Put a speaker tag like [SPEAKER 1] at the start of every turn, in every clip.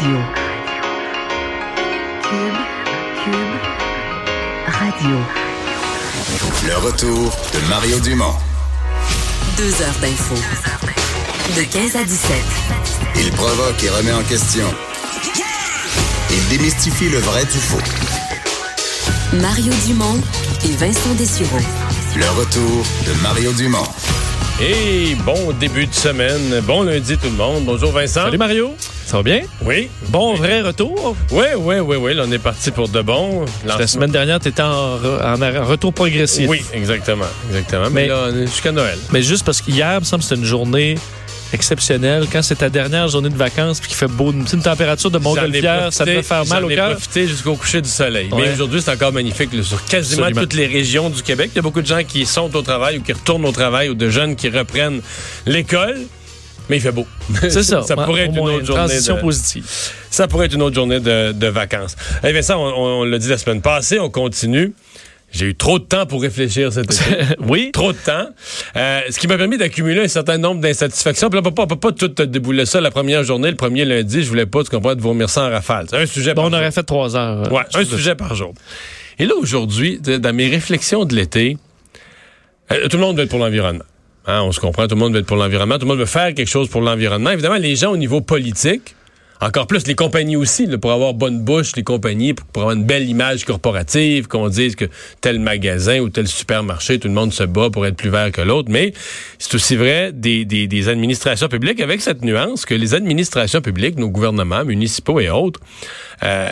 [SPEAKER 1] Radio. Cube, Cube, Radio.
[SPEAKER 2] Le retour de Mario Dumont.
[SPEAKER 1] Deux heures d'info. De 15 à 17.
[SPEAKER 2] Il provoque et remet en question. Il démystifie le vrai du faux.
[SPEAKER 1] Mario Dumont et Vincent Dessureau.
[SPEAKER 2] Le retour de Mario Dumont.
[SPEAKER 3] Et bon début de semaine. Bon lundi tout le monde. Bonjour Vincent.
[SPEAKER 4] Salut Mario. Ça va bien?
[SPEAKER 3] Oui.
[SPEAKER 4] Bon, vrai retour?
[SPEAKER 3] Oui, oui, oui, oui. Là, on est parti pour de bon.
[SPEAKER 4] La semaine dernière, tu étais en, retour progressif.
[SPEAKER 3] Oui, exactement. Exactement. Mais,
[SPEAKER 4] Mais-
[SPEAKER 3] là, on est jusqu'à Noël.
[SPEAKER 4] Mais juste parce qu'hier, il me semble que c'était une journée exceptionnelle. Quand c'est ta dernière journée de vacances puis qu'il fait beau, une petite température de montgolfière, ça peut faire mal
[SPEAKER 3] j'en
[SPEAKER 4] au
[SPEAKER 3] ai
[SPEAKER 4] cœur?
[SPEAKER 3] profité jusqu'au coucher du soleil. Mais aujourd'hui, c'est encore magnifique là, sur quasiment
[SPEAKER 4] Absolument.
[SPEAKER 3] toutes les régions du Québec. Il y a beaucoup de gens qui sont au travail ou qui retournent au travail ou de jeunes qui reprennent l'école. Mais il fait beau.
[SPEAKER 4] C'est ça.
[SPEAKER 3] ça pourrait être une autre journée.
[SPEAKER 4] transition
[SPEAKER 3] de-
[SPEAKER 4] positive.
[SPEAKER 3] Ça pourrait être une autre journée de, de vacances. Eh bien, ça, on, on l'a dit la semaine passée, on continue. J'ai eu trop de temps pour réfléchir cet été.
[SPEAKER 4] oui.
[SPEAKER 3] trop de temps. Euh, ce qui m'a permis d'accumuler un certain nombre d'insatisfactions. Puis là, on peut pas, on peut pas tout débouler ça la première journée, le premier lundi. Je voulais pas, tu comprends, de vomir ça en rafale. C'est un sujet
[SPEAKER 4] Bon,
[SPEAKER 3] par
[SPEAKER 4] on aurait
[SPEAKER 3] jour.
[SPEAKER 4] fait trois heures. euh,
[SPEAKER 3] Ouais, un sujet par jour. Et là, aujourd'hui, dans mes réflexions de l'été, euh, tout le monde veut être pour l'environnement. Hein, on se comprend, tout le monde veut être pour l'environnement, tout le monde veut faire quelque chose pour l'environnement. Évidemment, les gens au niveau politique, encore plus les compagnies aussi, pour avoir bonne bouche, les compagnies, pour, avoir une belle image corporative, qu'on dise que tel magasin ou tel supermarché, tout le monde se bat pour être plus vert que l'autre. Mais c'est aussi vrai des administrations publiques avec cette nuance que les administrations publiques, nos gouvernements municipaux et autres, euh,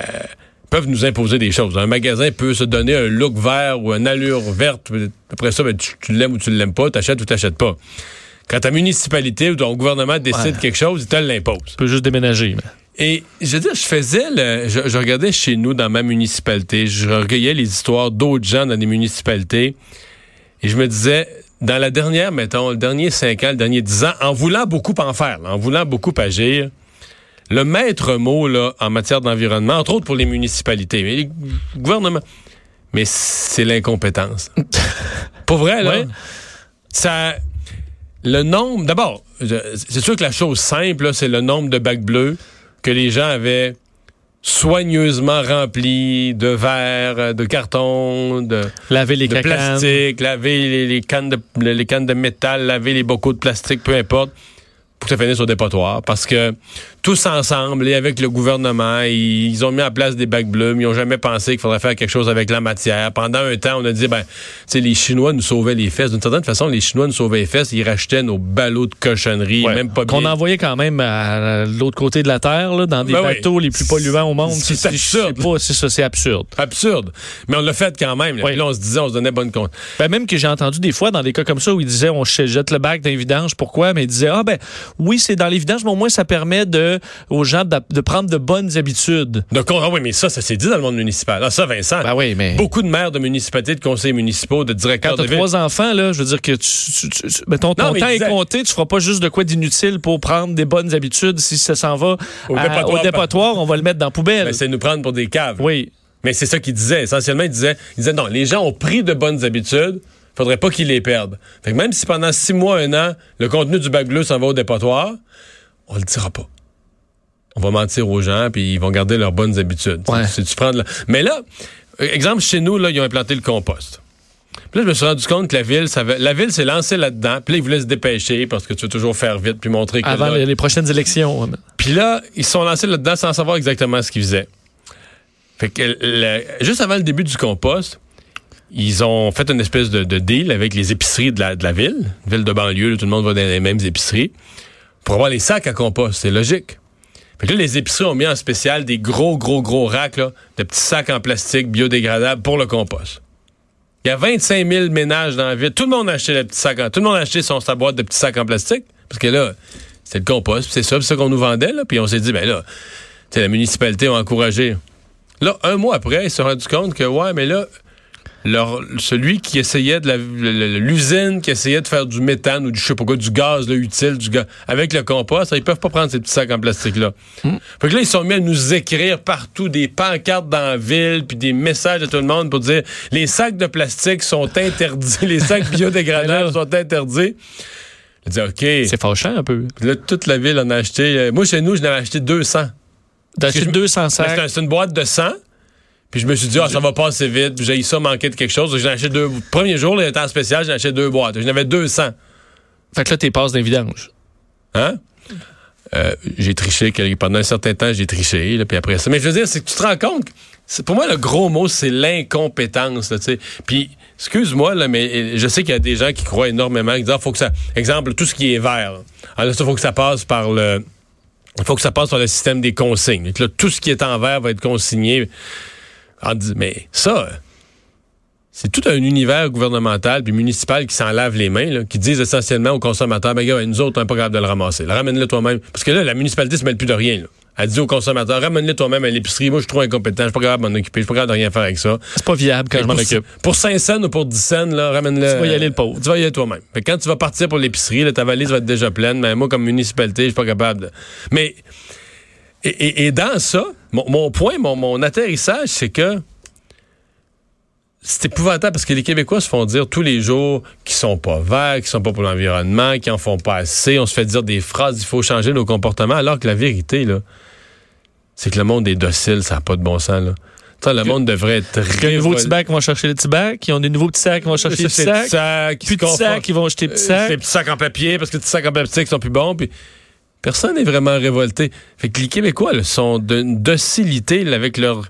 [SPEAKER 3] peuvent nous imposer des choses. Un magasin peut se donner un look vert ou une allure verte. Après ça, ben, tu, tu l'aimes ou tu l'aimes pas, t'achètes ou t'achètes pas. Quand ta municipalité ou ton gouvernement décide
[SPEAKER 4] Ouais.
[SPEAKER 3] quelque chose, il te l'impose.
[SPEAKER 4] Tu peux juste déménager. mais-
[SPEAKER 3] Et je veux dire, je faisais le, je, je regardais chez nous dans ma municipalité, je recueillais les histoires d'autres gens dans des municipalités et je me disais, dans la dernière, mettons, le dernier cinq ans, le dernier dix ans, en voulant beaucoup en faire, en voulant beaucoup agir, le maître mot là, en matière d'environnement, entre autres pour les municipalités, mais les gouvernements, mais c'est l'incompétence. pour vrai, là,
[SPEAKER 4] Ouais.
[SPEAKER 3] ça, le nombre, d'abord, c'est sûr que la chose simple, c'est le nombre de bacs bleus que les gens avaient soigneusement remplis de verre, de carton, de,
[SPEAKER 4] Laver les
[SPEAKER 3] de
[SPEAKER 4] cacanes.
[SPEAKER 3] plastique, laver les, les cannes de, les cannes de métal, laver les bocaux de plastique, peu importe, pour que ça finisse au dépotoir. Parce que tous ensemble, et avec le gouvernement, ils, ils ont mis en place des bacs bleus, mais ils n'ont jamais pensé qu'il faudrait faire quelque chose avec la matière. Pendant un temps, on a dit, ben, tu sais, les Chinois nous sauvaient les fesses. D'une certaine façon, les Chinois nous sauvaient les fesses, ils rachetaient nos ballots de cochonnerie,
[SPEAKER 4] Ouais.
[SPEAKER 3] même pas
[SPEAKER 4] Qu'on envoyait quand même à l'autre côté de la Terre, là, dans des
[SPEAKER 3] Ben oui.
[SPEAKER 4] bateaux les plus polluants au monde.
[SPEAKER 3] C'est
[SPEAKER 4] je sais
[SPEAKER 3] absurde.
[SPEAKER 4] pas, C'est ça, c'est absurde.
[SPEAKER 3] Absurde. Mais on l'a fait quand même. là. Puis là, on se disait, on se donnait bonne compte.
[SPEAKER 4] Ben, même que j'ai entendu des fois dans des cas comme ça où ils disaient on jette le bac dans les vidanges. Pourquoi? Mais ils disaient Ah ben oui, c'est dans les vidanges, mais au moins ça permet de, aux gens de, de prendre de bonnes habitudes.
[SPEAKER 3] Donc, on- ah oui, mais ça, ça s'est dit dans le monde municipal. Ah, ça, Vincent.
[SPEAKER 4] Ben oui, mais.
[SPEAKER 3] Beaucoup de maires de municipalités, de conseils municipaux, de directeurs
[SPEAKER 4] Quand
[SPEAKER 3] de ville.
[SPEAKER 4] trois enfants, là, je veux dire que tu, tu- mettons, ton
[SPEAKER 3] Non,
[SPEAKER 4] temps est compté, tu feras pas juste de quoi d'inutile pour prendre des bonnes habitudes. Si ça s'en va
[SPEAKER 3] Au
[SPEAKER 4] à-
[SPEAKER 3] dépotoir.
[SPEAKER 4] au dépotoir, on va le mettre dans la poubelle.
[SPEAKER 3] Ben, c'est nous prendre pour des caves.
[SPEAKER 4] oui.
[SPEAKER 3] Mais c'est ça qu'il disait. Essentiellement, il disait, il disait non, les gens ont pris de bonnes habitudes, faudrait pas qu'ils les perdent. Fait que même si pendant six mois, un an, le contenu du bac bleu s'en va au dépotoir, on le dira pas. On va mentir aux gens, puis ils vont garder leurs bonnes habitudes.
[SPEAKER 4] Ouais.
[SPEAKER 3] Si tu prends de la- Mais là, euh, exemple, chez nous, là, ils ont implanté le compost. Puis là, je me suis rendu compte que la ville, ça la ville s'est lancée là-dedans. Puis là, ils voulaient se dépêcher parce que tu veux toujours faire vite puis montrer que
[SPEAKER 4] Avant
[SPEAKER 3] là-
[SPEAKER 4] les, prochaines élections.
[SPEAKER 3] puis là, ils se sont lancés là-dedans sans savoir exactement ce qu'ils faisaient. Fait que le- juste avant le début du compost, ils ont fait une espèce de, de deal avec les épiceries de la, de la ville, ville de banlieue, là, tout le monde va dans les mêmes épiceries, pour avoir les sacs à compost. C'est logique. Fait là, les épiceries ont mis en spécial des gros, gros, gros racks là, de petits sacs en plastique biodégradables pour le compost. Il y a 25 000 ménages dans la ville. Tout le monde a acheté le petit sac en- Tout le monde a acheté son, sa boîte de petits sacs en plastique. Parce que là, c'est le compost, c'est ça, c'est ça qu'on nous vendait. Là. Puis on s'est dit, ben là, la municipalité a encouragé. Là, un mois après, ils se sont rendus compte que, ouais, mais là, leur- celui qui essayait de l'usine qui essayait de faire du méthane ou du je sais pas quoi, du gaz là, utile du gaz, avec le compost, ils peuvent pas prendre ces petits sacs en plastique là. Fait que là ils sont mis à nous écrire partout des pancartes dans la ville puis des messages à tout le monde pour dire les sacs de plastique sont interdits, les sacs biodégradables sont interdits. Je dis OK.
[SPEAKER 4] C'est fâchant un peu.
[SPEAKER 3] Là toute la ville en a acheté. Euh, Moi chez nous, je n'avais acheté 200.
[SPEAKER 4] D'acheter
[SPEAKER 3] Parce que je-
[SPEAKER 4] 200
[SPEAKER 3] Mais
[SPEAKER 4] sacs.
[SPEAKER 3] C'est une boîte de 100. Puis je me suis dit, ah, ça va pas assez vite. Puis j'ai eu ça manquer de quelque chose. J'en ai acheté deux. Premier jour, là, en spécial, j'en acheté deux boîtes. J'en avais 200.
[SPEAKER 4] Fait que là, t'es passes d'un vidange.
[SPEAKER 3] Hein? Euh, j'ai triché pendant un certain temps, j'ai triché. Là, puis après ça. Mais je veux dire, c'est que tu te rends compte. que c'est- Pour moi, le gros mot, c'est l'incompétence. là. Puis, excuse-moi, là, mais euh, je sais qu'il y a des gens qui croient énormément. Qui disent, ah, faut que ça. Exemple, tout ce qui est vert. là. Alors, ça, faut que ça passe par le. Il faut que ça passe par le système des consignes. Là, tout ce qui est en vert va être consigné. Mais ça, c'est tout un univers gouvernemental puis municipal qui s'en lave les mains, là, qui disent essentiellement aux consommateurs, ben gars, nous autres, on n'est pas capable de le ramasser. Ramène-le toi-même. Parce que là, la municipalité se mêle plus de rien. Là. Elle dit aux consommateurs, ramène-le toi-même à l'épicerie. Moi, je suis trop incompétent, je suis pas capable de m'en occuper, je suis pas capable de rien faire avec ça.
[SPEAKER 4] C'est pas viable quand je m'en occupe.
[SPEAKER 3] Pour 5 cents ou pour 10 cents, là, ramène-le.
[SPEAKER 4] Tu vas y aller le pauvre.
[SPEAKER 3] Tu vas y aller toi-même. Quand tu vas partir pour l'épicerie, ta valise va être déjà pleine. Mais moi, comme municipalité, je suis pas capable de. Mais. Et, et- et dans ça, mon, mon point, mon, mon atterrissage, c'est que c'est épouvantable parce que les Québécois se font dire tous les jours qu'ils sont pas verts, qu'ils sont pas pour l'environnement, qu'ils en font pas assez. On se fait dire des phrases, il faut changer nos comportements, alors que la vérité, là, c'est que le monde est docile, ça n'a pas de bon sens, là. Le monde devrait être
[SPEAKER 4] Les nouveaux petits bacs vont chercher les petits bacs. Ils ont des nouveaux petits sacs qui vont chercher les
[SPEAKER 3] C'est
[SPEAKER 4] petits sacs.
[SPEAKER 3] petits sacs
[SPEAKER 4] ils vont des petits
[SPEAKER 3] Euh,
[SPEAKER 4] sacs.
[SPEAKER 3] Ces petits sacs en papier, parce que les petits sacs en plastique sont plus bons. Puis personne n'est vraiment révolté. Fait que les Québécois là, sont d'une docilité là, avec leur.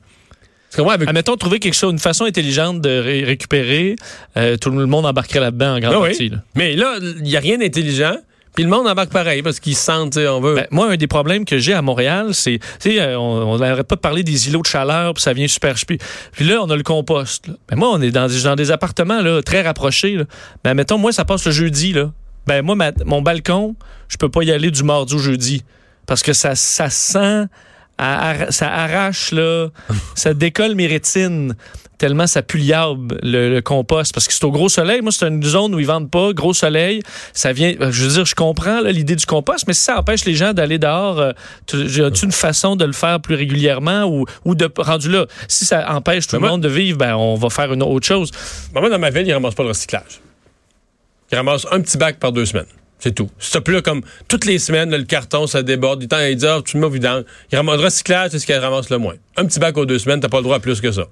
[SPEAKER 3] Comprends? Avec...
[SPEAKER 4] Admettons, trouver quelque chose, une façon intelligente de ré- récupérer, euh, tout le monde embarquerait là-dedans en grande
[SPEAKER 3] Ah oui.
[SPEAKER 4] partie. là.
[SPEAKER 3] Mais là, il n'y a rien d'intelligent. Puis le monde embarque pareil parce qu'ils se sentent, on veut.
[SPEAKER 4] Ben, moi, un des problèmes que j'ai à Montréal, c'est, tu sais, euh, on n'arrête pas de parler des îlots de chaleur, puis ça vient super chupi. Puis là, on a le compost. là. Ben, moi, on est dans des, dans des appartements là, très rapprochés. Là. Ben, mettons, moi, ça passe le jeudi. Là. Ben, moi, ma- mon balcon, je peux pas y aller du mardi au jeudi. Parce que ça, ça sent, ça arrache, là, ça décolle mes rétines tellement ça pue liable, le, le compost parce que c'est au gros soleil moi c'est une zone où ils vendent pas gros soleil ça vient je veux dire je comprends l'idée du compost mais si ça empêche les gens d'aller dehors euh, tu- as-tu une façon de le faire plus régulièrement ou, ou de rendu là si ça empêche tout
[SPEAKER 3] Mais
[SPEAKER 4] le
[SPEAKER 3] moi-
[SPEAKER 4] monde de vivre ben on va faire une autre chose
[SPEAKER 3] Ben, moi, dans ma ville, ils ramassent pas le recyclage. Ils ramassent un petit bac par deux semaines. C'est tout. C'est plus comme toutes les semaines, là, le carton, ça déborde. Du temps, ils disent, ah, tu le mets au vidange. Ils ramassent le recyclage, c'est ce qu'ils ramassent le moins. Un petit bac aux deux semaines, t'as pas le droit à plus que ça.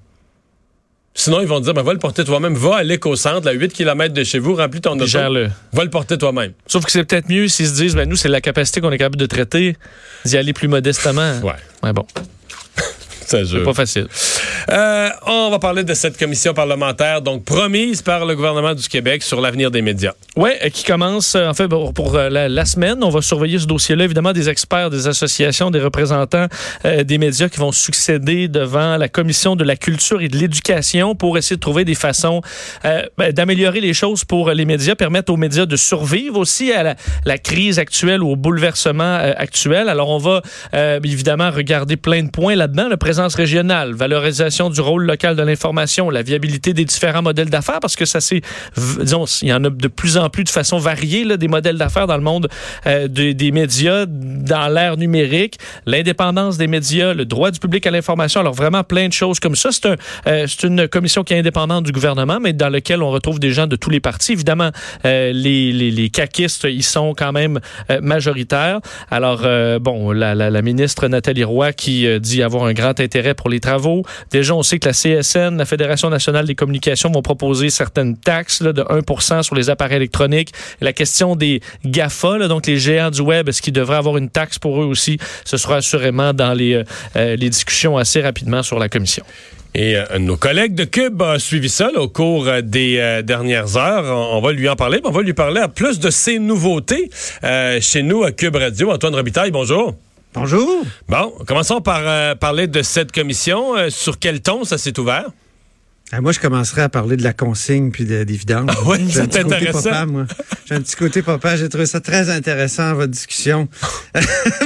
[SPEAKER 3] Sinon, ils vont te dire, ben, va le porter toi-même. Va à l'éco-centre, à 8 km de chez vous, remplis ton auto.
[SPEAKER 4] gère-le.
[SPEAKER 3] Va le porter toi-même.
[SPEAKER 4] sauf que c'est peut-être mieux s'ils se disent ben nous c'est la capacité qu'on est capable de traiter d'y aller plus modestement
[SPEAKER 3] Ouais.
[SPEAKER 4] ouais bon
[SPEAKER 3] Jure.
[SPEAKER 4] pas facile
[SPEAKER 3] Euh, on va parler de cette commission parlementaire, donc promise par le gouvernement du Québec sur l'avenir des médias.
[SPEAKER 4] Oui, qui commence, euh, en fait, pour, pour, euh, la, la semaine. On va surveiller ce dossier-là. Évidemment, des experts, des associations, des représentants euh, des médias qui vont succéder devant la commission de la culture et de l'éducation pour essayer de trouver des façons euh, ben, d'améliorer les choses pour les médias, permettre aux médias de survivre aussi à la, la crise actuelle ou au bouleversement euh, actuel. Alors, on va euh, évidemment regarder plein de points là-dedans. Régionale, valorisation du rôle local de l'information, la viabilité des différents modèles d'affaires, parce que ça c'est, disons, il y en a de plus en plus de façon variée là, des modèles d'affaires dans le monde euh, de- des médias, dans l'ère numérique, l'indépendance des médias, le droit du public à l'information. Alors vraiment plein de choses comme ça. C'est euh, une commission qui est indépendante du gouvernement, mais dans laquelle on retrouve des gens de tous les partis. Évidemment, euh, les, les, caquistes, ils sont quand même majoritaires. Alors bon, la, la, ministre Nathalie Roy qui dit avoir un grand intérêt pour les travaux. Déjà, on sait que la CSN, la Fédération nationale des communications, vont proposer certaines taxes de 1% sur les appareils électroniques. La question des GAFA, donc les géants du web, est-ce qu'ils devraient avoir une taxe pour eux aussi? Ce sera assurément dans les, euh, euh, discussions assez rapidement sur la commission.
[SPEAKER 3] Et euh, nos collègues de Cube a suivi ça au cours des dernières heures. On, va lui en parler, mais on va lui parler à plus de ces nouveautés chez nous à Cube Radio. Antoine Robitaille, bonjour.
[SPEAKER 5] Bonjour.
[SPEAKER 3] Bon, commençons par euh, parler de cette commission. Euh, sur quel ton ça s'est ouvert?
[SPEAKER 5] Ah, moi, je commencerai à parler de la consigne puis de, des vidanges.
[SPEAKER 3] Ah oui,
[SPEAKER 5] J'ai un petit côté papa, moi. J'ai un petit côté papa. J'ai trouvé ça très intéressant, votre discussion. moi,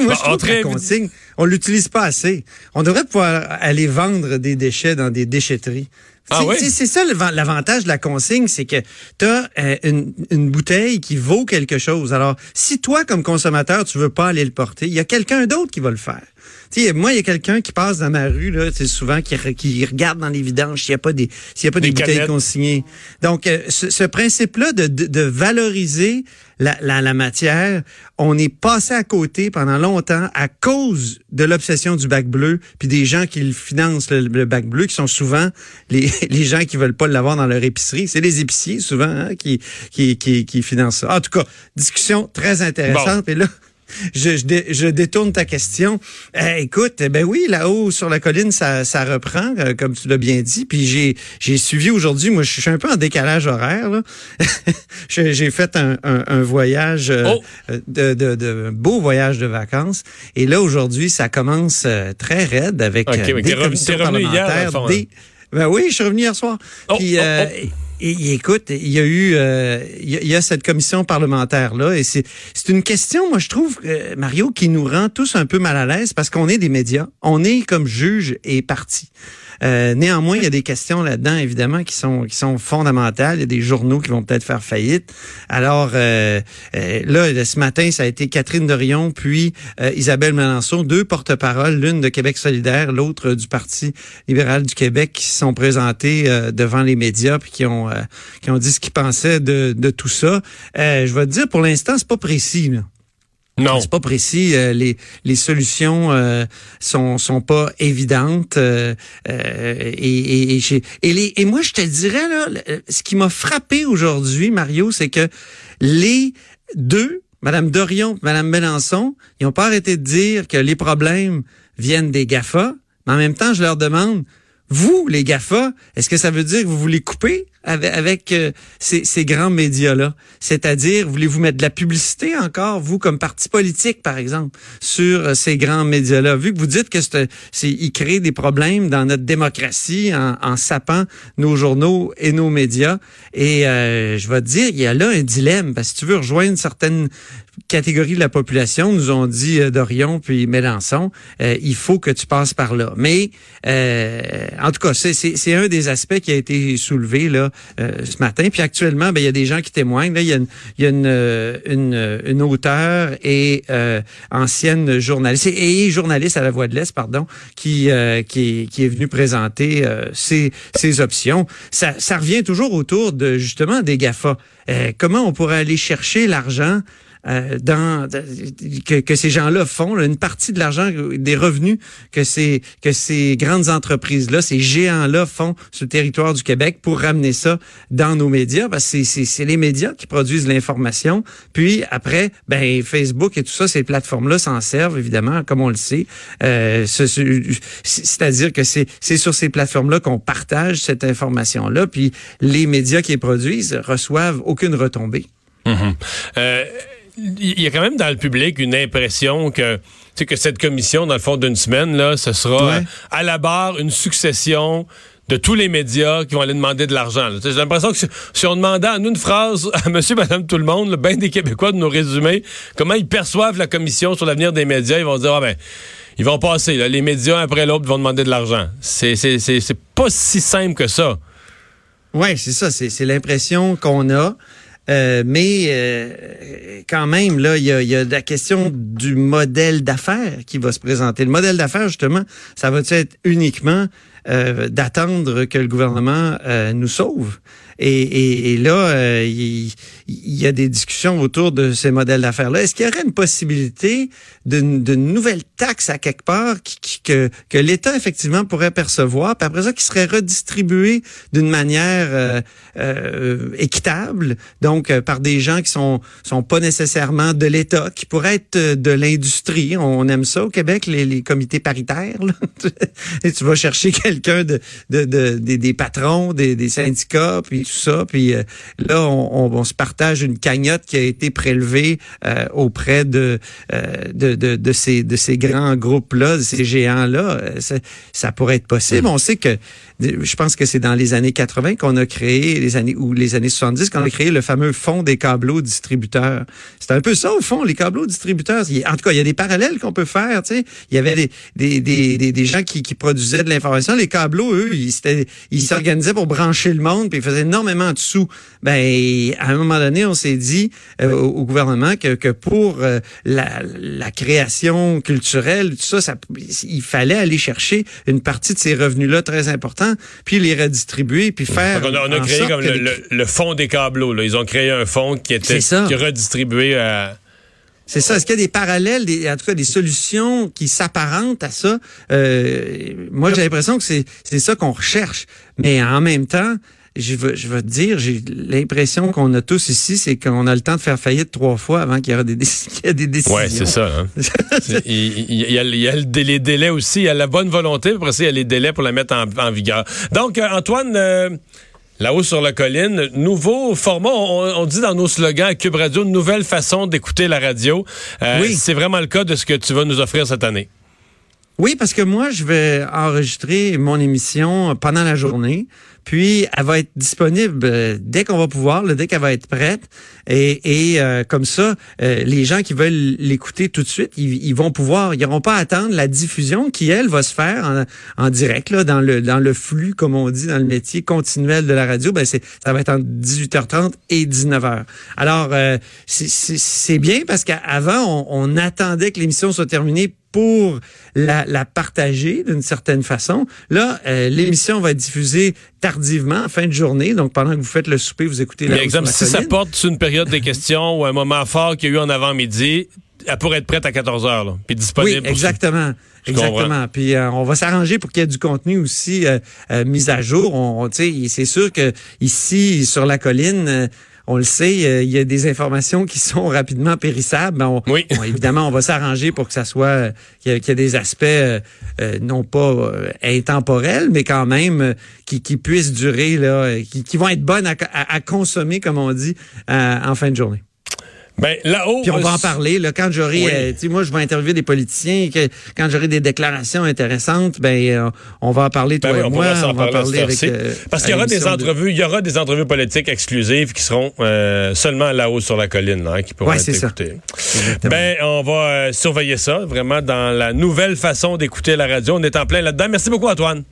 [SPEAKER 3] Bon,
[SPEAKER 5] je trouve que la consigne, on l'utilise pas assez. On devrait pouvoir aller vendre des déchets dans des déchetteries.
[SPEAKER 3] Ah
[SPEAKER 5] C'est-
[SPEAKER 3] oui?
[SPEAKER 5] c'est- ça l'avantage de la consigne, c'est que tu as une, une bouteille qui vaut quelque chose. Alors, si toi, comme consommateur, tu veux pas aller le porter, il y a quelqu'un d'autre qui va le faire. Sais, moi, il y a quelqu'un qui passe dans ma rue, là, souvent qui, qui regarde dans les vidanges s'il n'y a pas des, s'il y a pas des,
[SPEAKER 3] Des
[SPEAKER 5] bouteilles
[SPEAKER 3] canettes.
[SPEAKER 5] consignées. Donc, euh, ce, ce principe-là de, de, de valoriser la, la, la matière, on est passé à côté pendant longtemps à cause de l'obsession du bac bleu, puis des gens qui financent, le, le bac bleu, qui sont souvent les, les gens qui veulent pas l'avoir dans leur épicerie. C'est les épiciers, souvent, hein, qui, qui, qui, qui financent ça. En tout cas, discussion très intéressante. Et là, je, je, dé- je détourne ta question. Euh, écoute, ben oui, là-haut sur la colline, ça, ça reprend, euh, comme tu l'as bien dit. Puis j'ai, j'ai suivi aujourd'hui, moi, je suis un peu en décalage horaire. là. j'ai fait un, un, un voyage, euh,
[SPEAKER 3] Oh!
[SPEAKER 5] de, de, de un beau voyage de vacances. Et là, aujourd'hui, ça commence très raide avec
[SPEAKER 3] Ok, mais
[SPEAKER 5] des commissions
[SPEAKER 3] hier,
[SPEAKER 5] parlementaires,
[SPEAKER 3] fond,
[SPEAKER 5] des- Ben oui, je suis revenu hier soir.
[SPEAKER 3] Oh,
[SPEAKER 5] Puis,
[SPEAKER 3] oh.
[SPEAKER 5] Et, écoute, il y a eu, euh, il y, a- cette commission parlementaire là, et c'est c'est une question, moi je trouve, euh, Mario, qui nous rend tous un peu mal à l'aise parce qu'on est des médias, on est comme juge et parti. Euh, néanmoins, il y a des questions là-dedans, évidemment, qui sont qui sont fondamentales. Il y a des journaux qui vont peut-être faire faillite. Alors euh, euh, là, ce matin, ça a été Catherine Dorion, puis euh, Isabelle Melançon, deux porte-paroles, l'une de Québec solidaire, l'autre du Parti libéral du Québec, qui se sont présentés devant les médias, puis qui ont qui ont dit ce qu'ils pensaient de, de tout ça. Je vais te dire, pour l'instant, c'est pas précis. Là.
[SPEAKER 3] Non.
[SPEAKER 5] C'est pas précis. euh, les, les solutions euh, sont sont pas évidentes. euh, euh, et, et, et, et les, et moi, je te dirais là, ce qui m'a frappé aujourd'hui, Mario, c'est que les deux, Madame Dorion, Madame Mélenchon, ils ont pas arrêté de dire que les problèmes viennent des Gafa. Mais en même temps, je leur demande, vous, les GAFA, est-ce que ça veut dire que vous voulez couper avec, euh, ces, ces grands médias-là? C'est-à-dire, voulez-vous mettre de la publicité encore, vous, comme parti politique, par exemple, sur euh, ces grands médias-là? Vu que vous dites que c'est, c'est- ils créent des problèmes dans notre démocratie en, en sapant nos journaux et nos médias. Et euh, je vais te dire, il y a là un dilemme, parce que si tu veux rejoindre certaines catégories de la population, nous ont dit euh, Dorion puis Mélenchon, euh, il faut que tu passes par là. Mais euh, en tout cas, c'est, un des aspects qui a été soulevé là euh, ce matin. Puis actuellement, ben, il y a des gens qui témoignent. Là, il y a une, il y a une, euh, une, une auteure et ancienne journaliste et, journaliste à la Voix de l'Est, pardon, qui qui, qui est venue présenter ses, ses options. Ça, ça revient toujours autour de justement des Gafa. Comment on pourrait aller chercher l'argent euh, dans que, que ces gens-là font, une partie de l'argent, des revenus que ces que ces grandes entreprises-là, ces géants-là font sur le territoire du Québec pour ramener ça dans nos médias, parce que c'est- les médias qui produisent l'information. Puis après, ben Facebook et tout ça, ces plateformes-là s'en servent évidemment, comme on le sait. Euh, ce- ce- C'est-à-dire que c'est c'est sur ces plateformes-là qu'on partage cette information-là, puis les médias qui les produisent reçoivent aucune retombée.
[SPEAKER 3] Mhm. Euh, il y a quand même dans le public une impression que que cette commission, dans le fond d'une semaine, là, ce sera
[SPEAKER 5] Ouais.
[SPEAKER 3] euh, à la barre une succession de tous les médias qui vont aller demander de l'argent. J'ai l'impression que si, si on demandait en une phrase à monsieur, madame, tout le monde, bien des Québécois de nous résumer comment ils perçoivent la commission sur l'avenir des médias, ils vont dire, ah ben, ils vont passer, là, les médias, après l'autre, vont demander de l'argent. C'est pas si simple que ça.
[SPEAKER 5] Oui, c'est ça, c'est c'est l'impression qu'on a. Euh, mais euh, quand même, là, il y a, y a la question du modèle d'affaires qui va se présenter. Le modèle d'affaires, justement, ça va être uniquement euh, d'attendre que le gouvernement euh, nous sauve. Et, et, et là, euh, il, il y a des discussions autour de ces modèles d'affaires-là. Est-ce qu'il y aurait une possibilité d'une nouvelle taxe à quelque part qui, qui- que, que l'État, effectivement, pourrait percevoir, puis après ça, qui serait redistribuée d'une manière euh, euh, équitable, donc euh, par des gens qui sont sont pas nécessairement de l'État, qui pourraient être euh, de l'industrie? On aime ça au Québec, les, les comités paritaires. là. Et tu vas chercher quelqu'un de, de, de- des, des patrons, des, des syndicats, puis tout ça. Puis euh, là, on, on- on se partage une cagnotte qui a été prélevée euh, auprès de, euh, de, de, de ces, de ces grands groupes-là, de ces géants-là. Euh, ça, ça pourrait être possible. On sait que, je pense que c'est dans les années 80 qu'on a créé, les années ou les années 70, qu'on a créé le fameux fonds des câbleaux distributeurs. C'est un peu ça, au fond, les câbleaux distributeurs. En tout cas, il y a des parallèles qu'on peut faire. Tu sais. Il y avait des, des, des, des, des gens qui, qui produisaient de l'information. Les câbleaux, eux, ils s'organisaient pour brancher le monde, puis ils faisaient énormément de sous. Ben, à un moment donné, on s'est dit euh, au, au gouvernement que, que pour euh, la, la création culturelle, tout ça, ça, il fallait aller chercher une partie de ces revenus-là très importants, puis les redistribuer, puis faire.
[SPEAKER 3] Donc, on a, on a
[SPEAKER 5] en
[SPEAKER 3] créé comme le,
[SPEAKER 5] les-
[SPEAKER 3] le- le fonds des câbleaux. Là. Ils ont créé un fonds qui était
[SPEAKER 5] ça.
[SPEAKER 3] qui à.
[SPEAKER 5] C'est ça. Est-ce qu'il y a des parallèles, des, en tout cas des solutions qui s'apparentent à ça? Euh, moi, j'ai l'impression que c'est c'est ça qu'on recherche. Mais en même temps, je veux, je veux te dire, j'ai l'impression qu'on a tous ici, c'est qu'on a le temps de faire faillite trois fois avant qu'il y ait des, y décisions.
[SPEAKER 3] Ouais, c'est ça. hein. Il, y a, il y a le dé- les délais aussi. Il y a la bonne volonté. Après ça, il y a les délais pour la mettre en, en vigueur. Donc, euh, Antoine, euh, là-haut sur la colline, nouveau format. On, on dit dans nos slogans à Cube Radio, une nouvelle façon d'écouter la radio. Euh,
[SPEAKER 5] Oui.
[SPEAKER 3] C'est vraiment le cas de ce que tu vas nous offrir cette année.
[SPEAKER 5] Oui, parce que moi, je vais enregistrer mon émission pendant la journée. Puis, elle va être disponible euh, dès qu'on va pouvoir, dès qu'elle va être prête. Et, et euh, comme ça, euh, les gens qui veulent l'écouter tout de suite, ils, vont pouvoir, ils n'auront pas à attendre la diffusion qui, elle, va se faire en, direct, là, dans le dans le flux, comme on dit, dans le métier continuel de la radio. Ben, c'est ça va être entre 18h30 et 19h. Alors, euh, c'est bien parce qu'avant, on, on attendait que l'émission soit terminée pour la, la partager d'une certaine façon. Là, euh, l'émission va être diffusée tardivement, en fin de journée. Donc, pendant que vous faites le souper, vous écoutez la
[SPEAKER 3] Par exemple, si ça porte sur une période des questions ou un moment fort qu'il y a eu en avant-midi, elle pourrait être prête à 14 heures, là, puis
[SPEAKER 5] Oui,
[SPEAKER 3] disponible. pour-
[SPEAKER 5] exactement.
[SPEAKER 3] Comprends.
[SPEAKER 5] Exactement. Puis euh, on va s'arranger pour qu'il y ait du contenu aussi euh, euh, mis à jour. On, on- tu sais, c'est sûr que ici sur la colline, euh, on le sait, euh, il y a des informations qui sont rapidement périssables. Ben, on-
[SPEAKER 3] Oui.
[SPEAKER 5] on- évidemment, on va s'arranger pour que ça soit euh, qu'il y, ait des aspects euh, non pas euh, intemporels, mais quand même qui, qui puissent durer là, qui, qui vont être bonnes à, à- à consommer, comme on dit, en fin de journée.
[SPEAKER 3] Ben, là-haut.
[SPEAKER 5] Puis on va en parler là, quand j'aurai,
[SPEAKER 3] Oui.
[SPEAKER 5] euh, tu sais, moi je vais interviewer des politiciens, et que quand j'aurai des déclarations intéressantes, ben euh, on va en parler toi
[SPEAKER 3] Ben oui,
[SPEAKER 5] et
[SPEAKER 3] on
[SPEAKER 5] moi, on va en
[SPEAKER 3] parler
[SPEAKER 5] avec. euh,
[SPEAKER 3] Parce qu'il y aura des
[SPEAKER 5] de-
[SPEAKER 3] entrevues, il y aura des entrevues politiques exclusives qui seront seulement là-haut sur la colline, là, hein, qui pourront
[SPEAKER 5] Ouais,
[SPEAKER 3] être
[SPEAKER 5] ça.
[SPEAKER 3] écoutées. Ben, on va surveiller ça, vraiment, dans la nouvelle façon d'écouter la radio. On est en plein là-dedans. Merci beaucoup, Antoine.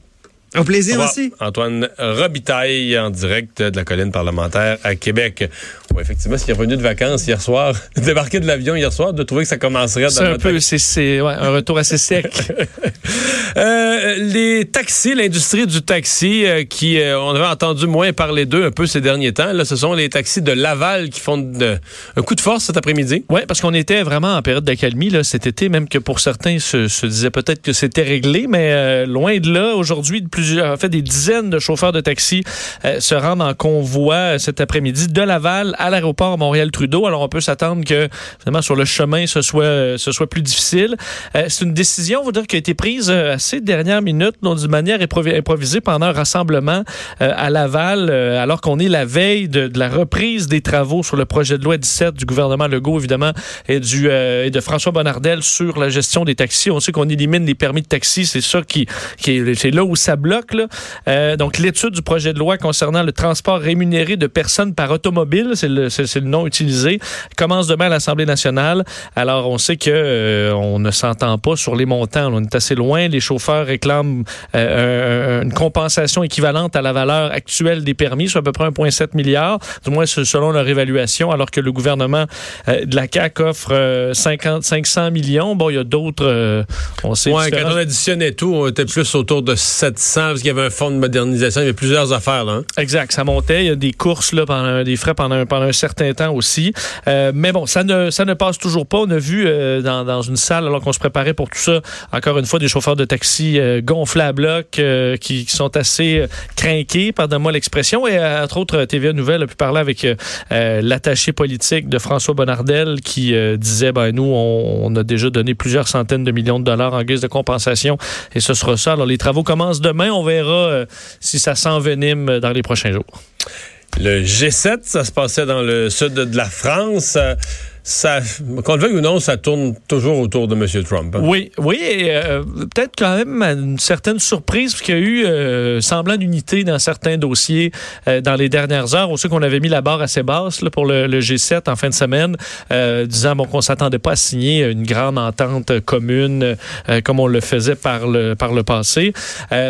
[SPEAKER 5] Au plaisir
[SPEAKER 3] Au
[SPEAKER 5] aussi.
[SPEAKER 3] Antoine Robitaille en direct de la colline parlementaire à Québec. Ouais, effectivement, s'il est revenu de vacances hier soir, débarqué de l'avion hier soir, de trouver que ça commencerait
[SPEAKER 4] C'est
[SPEAKER 3] dans
[SPEAKER 4] un
[SPEAKER 3] notre
[SPEAKER 4] peu, c'est, c'est ouais, un retour assez sec.
[SPEAKER 3] Euh, les taxis, l'industrie du taxi, euh, qui euh, on avait entendu moins parler d'eux un peu ces derniers temps. Là, ce sont les taxis de Laval qui font de- un coup de force cet après-midi.
[SPEAKER 4] Oui, parce qu'on était vraiment en période d'accalmie là, cet été, même que pour certains se, se disaient peut-être que c'était réglé, mais euh, loin de là. Aujourd'hui, plusieurs, en fait, des dizaines de chauffeurs de taxi euh, se rendent en convoi euh, cet après-midi de Laval à l'aéroport Montréal-Trudeau. Alors, on peut s'attendre que, finalement, sur le chemin, ce soit, euh, ce soit plus difficile. C'est une décision, on va dire, qui a été prise euh, assez dernière minute, donc d'une manière improvi- improvisée pendant un rassemblement à Laval, alors qu'on est la veille de, la reprise des travaux sur le projet de loi 17 du gouvernement Legault, évidemment, et, de François Bonnardel sur la gestion des taxis. On sait qu'on élimine les permis de taxi, c'est ça qui, qui est, là où ça bloque. Là. Euh, donc, l'étude du projet de loi concernant le transport rémunéré de personnes par automobile, c'est le, nom utilisé, commence demain à l'Assemblée nationale. Alors, on sait que euh, on ne s'entend pas sur les montants. On est assez loin. Les chauffeurs réclament euh, un- une compensation équivalente à la valeur actuelle des permis, soit à peu près 1,7 milliard, du moins selon leur évaluation, alors que le gouvernement de la CAQ offre euh, 50, 500 millions. Bon, il y a d'autres, on sait,
[SPEAKER 3] Ouais, quand on additionnait tout, on était plus autour de 700 parce qu'il y avait un fonds de modernisation. Il y avait plusieurs affaires là. hein.
[SPEAKER 4] Exact, ça montait. Il y a des courses, là, des frais pendant, un- certain temps aussi. Euh, mais bon, ça ne, ça ne passe toujours pas. On a vu euh, dans, dans une salle, alors qu'on se préparait pour tout ça, encore une fois, des chauffeurs de taxi euh, gonflés à bloc euh, qui, sont assez craqués, pardonne-moi l'expression. Et entre autres, TVA Nouvelle a pu parler avec l'attaché politique de François Bonnardel qui disait, ben nous, on a déjà donné plusieurs centaines de millions de dollars en guise de compensation et ce sera ça. Alors les travaux commencent demain. On verra euh, si ça s'envenime dans les prochains jours.
[SPEAKER 3] Le G7, ça se passait dans le sud de la France. Qu'on le veuille ou non, ça tourne toujours autour de M. Trump. hein.
[SPEAKER 4] Oui, oui, et euh, peut-être quand même une certaine surprise, parce qu'il y a eu euh, semblant d'unité dans certains dossiers euh, dans les dernières heures. On sait qu'on avait mis la barre assez basse là, pour le, le G7 en fin de semaine, disant bon, qu'on s'attendait pas à signer une grande entente commune comme on le faisait par le, passé.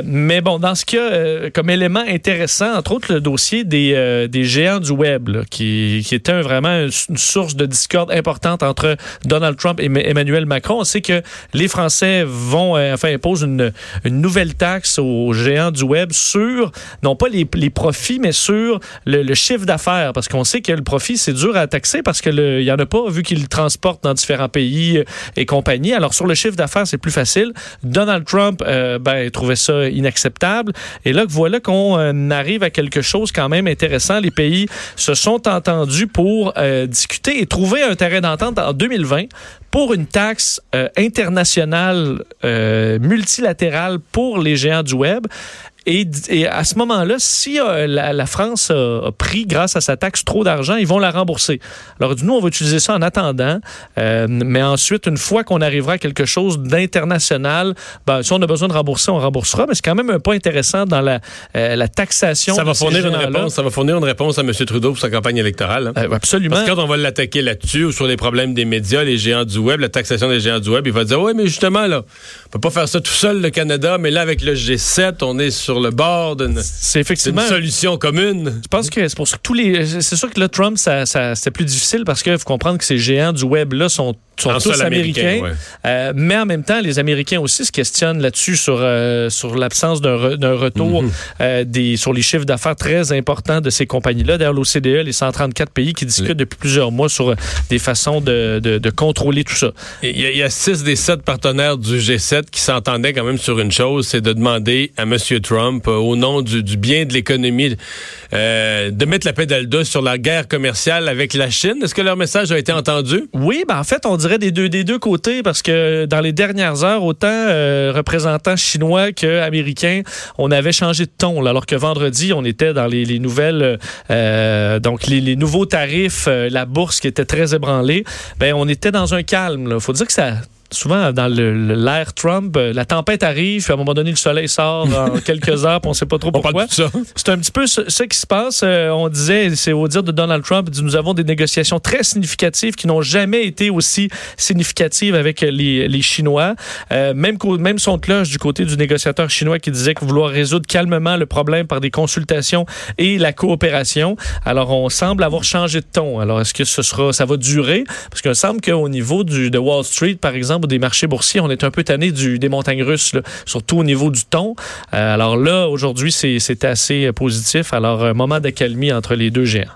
[SPEAKER 4] Mais bon, dans ce cas, comme élément intéressant, entre autres le dossier des, des géants du web, qui, qui était vraiment une source de discorde importante entre Donald Trump et Emmanuel Macron. On sait que les Français vont, euh, enfin, imposent une, nouvelle taxe aux géants du web sur, non pas les, profits, mais sur le, chiffre d'affaires. Parce qu'on sait que le profit, c'est dur à taxer parce qu'il n'y en a pas, vu qu'ils le transportent dans différents pays euh, et compagnie. Alors, sur le chiffre d'affaires, c'est plus facile. Donald Trump, euh, ben, trouvait ça inacceptable. Et là, voilà qu'on arrive à quelque chose quand même intéressant. Les pays se sont entendus pour discuter et trouver un d'entente en 2020 pour une taxe euh, internationale euh, multilatérale pour les géants du web. Et, et à ce moment-là, si euh, la, la France a, a pris, grâce à sa taxe, trop d'argent, ils vont la rembourser. Alors, nous, on va utiliser ça en attendant. Euh, mais ensuite, une fois qu'on arrivera à quelque chose d'international, ben, si on a besoin de rembourser, on remboursera. Mais c'est quand même un point intéressant dans la, euh, la taxation.
[SPEAKER 3] Ça va fournir une réponse. Ça va fournir une réponse à M. Trudeau pour sa campagne électorale. hein.
[SPEAKER 4] Euh, absolument.
[SPEAKER 3] Parce que quand on va l'attaquer là-dessus ou sur les problèmes des médias, les géants du web, la taxation des géants du web, il va dire oui, mais justement là, on peut pas faire ça tout seul le Canada, mais là avec le G7, on est sur le bord d'une
[SPEAKER 4] c'est
[SPEAKER 3] solution commune.
[SPEAKER 4] Je pense que c'est pour ça que tous les. C'est sûr que là, Trump, ça, ça, c'était plus difficile parce qu'il faut comprendre que ces géants du web-là sont, sont
[SPEAKER 3] En
[SPEAKER 4] tous américains.
[SPEAKER 3] américain, ouais.
[SPEAKER 4] Euh, mais en même temps, les Américains aussi se questionnent là-dessus sur, euh, sur l'absence d'un, re- d'un retour
[SPEAKER 3] Mhm.
[SPEAKER 4] euh, des, sur les chiffres d'affaires très importants de ces compagnies-là. D'ailleurs, l'OCDE, les 134 pays qui discutent depuis plusieurs mois sur des façons de, de, de contrôler tout ça.
[SPEAKER 3] Il y, y a six des sept partenaires du G7 qui s'entendaient quand même sur une chose, c'est de demander à M. Trump, euh, au nom du, bien de l'économie, euh, de mettre la pédale douce sur la guerre commerciale avec la Chine. Est-ce que leur message a été entendu?
[SPEAKER 4] Oui, ben en fait, on dirait des deux, des deux côtés parce que dans les dernières heures, autant euh, représentants chinois qu'américains, on avait changé de ton. là, alors que vendredi, on était dans les, les nouvelles, donc les, nouveaux tarifs, la bourse qui était très ébranlée. Ben, on était dans un calme. Il faut dire que ça. Souvent, dans l'ère Trump, euh, la tempête arrive, puis à un moment donné, le soleil sort en quelques heures, puis on ne sait pas trop pourquoi. C'est un petit peu ce, ce qui se passe. Euh, on disait, c'est au dire de Donald Trump, nous avons des négociations très significatives qui n'ont jamais été aussi significatives avec les, les Chinois. Euh, même, son cloche du côté du négociateur chinois qui disait que vouloir résoudre calmement le problème par des consultations et la coopération. Alors, on semble avoir changé de ton. Alors, est-ce que ce sera, ça va durer? Parce qu'il semble qu'au niveau du, de Wall Street, par exemple, des marchés boursiers, on est un peu tanné du, des montagnes russes, surtout au niveau du ton. Euh, alors là, aujourd'hui, c'est assez positif. Alors, un moment d'accalmie entre les deux géants.